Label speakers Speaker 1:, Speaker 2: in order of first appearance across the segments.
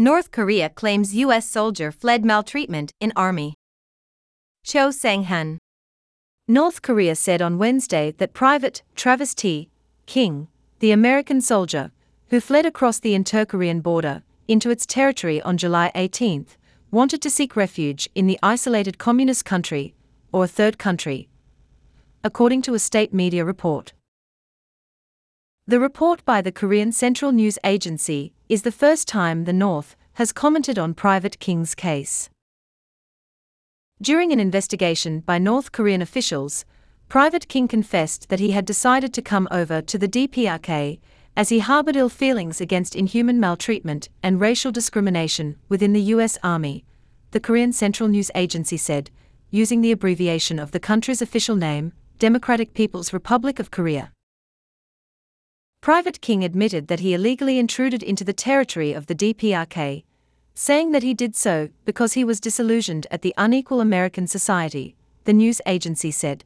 Speaker 1: North Korea claims U.S. soldier fled maltreatment in Army. Choe Sang-Hun. North Korea said on Wednesday that Private Travis T. King, the American soldier, who fled across the inter-Korean border into its territory on July 18, wanted to seek refuge in the isolated communist country, or a third country, according to a state media report. The report by the Korean Central News Agency is the first time the North has commented on Private King's case. During an investigation by North Korean officials, Private King confessed that he had decided to come over to the DPRK as he harbored ill feelings against inhuman maltreatment and racial discrimination within the U.S. Army, the Korean Central News Agency said, using the abbreviation of the country's official name, Democratic People's Republic of Korea. Private King admitted that he illegally intruded into the territory of the DPRK, saying that he did so because he was disillusioned at the unequal American society, the news agency said.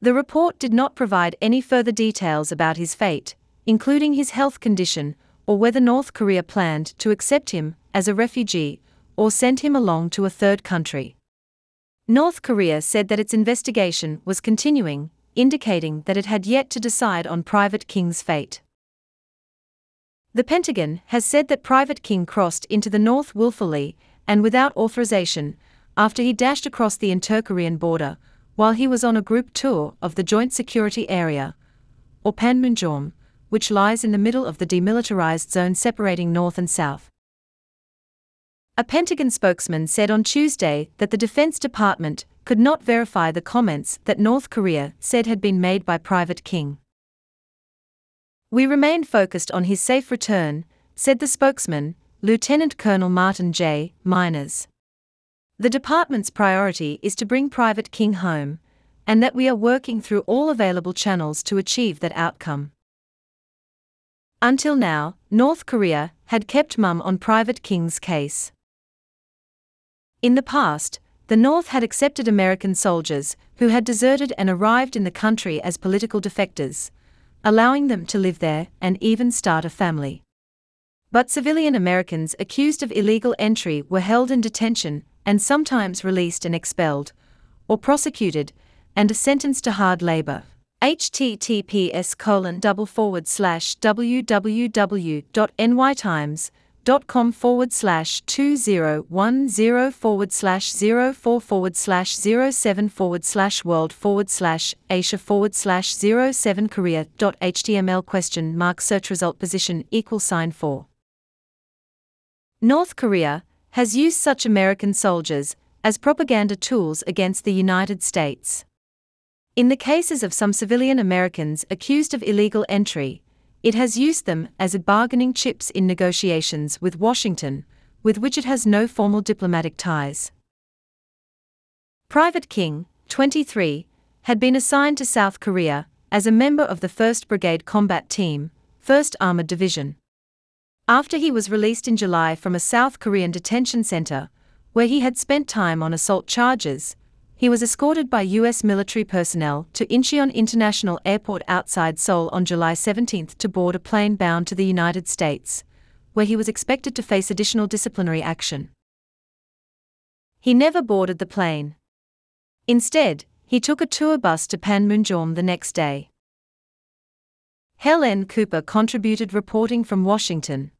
Speaker 1: The report did not provide any further details about his fate, including his health condition, or whether North Korea planned to accept him as a refugee or send him along to a third country. North Korea said that its investigation was continuing indicating that it had yet to decide on Private King's fate. The Pentagon has said that Private King crossed into the north willfully and without authorization after he dashed across the inter Korean border while he was on a group tour of the Joint Security Area, or Panmunjom, which lies in the middle of the demilitarized zone separating North and South. A Pentagon spokesman said on Tuesday that the Defense Department could not verify the comments that North Korea said had been made by Private King. We remain focused on his safe return, said the spokesman, Lieutenant Colonel Martin J. Meiners. The department's priority is to bring Private King home, and that we are working through all available channels to achieve that outcome. Until now, North Korea had kept mum on Private King's case. In the past, the North had accepted American soldiers who had deserted and arrived in the country as political defectors, allowing them to live there and even start a family. But civilian Americans accused of illegal entry were held in detention and sometimes released and expelled, or prosecuted and sentenced to hard labor. https colon double forward slash www.nytimes dot com forward slash two zero one zero forward slash zero four forward slash zero seven forward slash world forward slash Asia forward slash zero seven Korea dot html question mark search result position equal sign four. North Korea has used such American soldiers as propaganda tools against the United States. In the cases of some civilian Americans accused of illegal entry, it has used them as a bargaining chips in negotiations with Washington, with which it has no formal diplomatic ties. Private King, 23, had been assigned to South Korea as a member of the 1st Brigade Combat Team, 1st Armored Division. After he was released in July from a South Korean detention center, where he had spent time on assault charges, he was escorted by U.S. military personnel to Incheon International Airport outside Seoul on July 17 to board a plane bound to the United States, where he was expected to face additional disciplinary action. He never boarded the plane. Instead, he took a tour bus to Panmunjom the next day. Helen Cooper contributed reporting from Washington.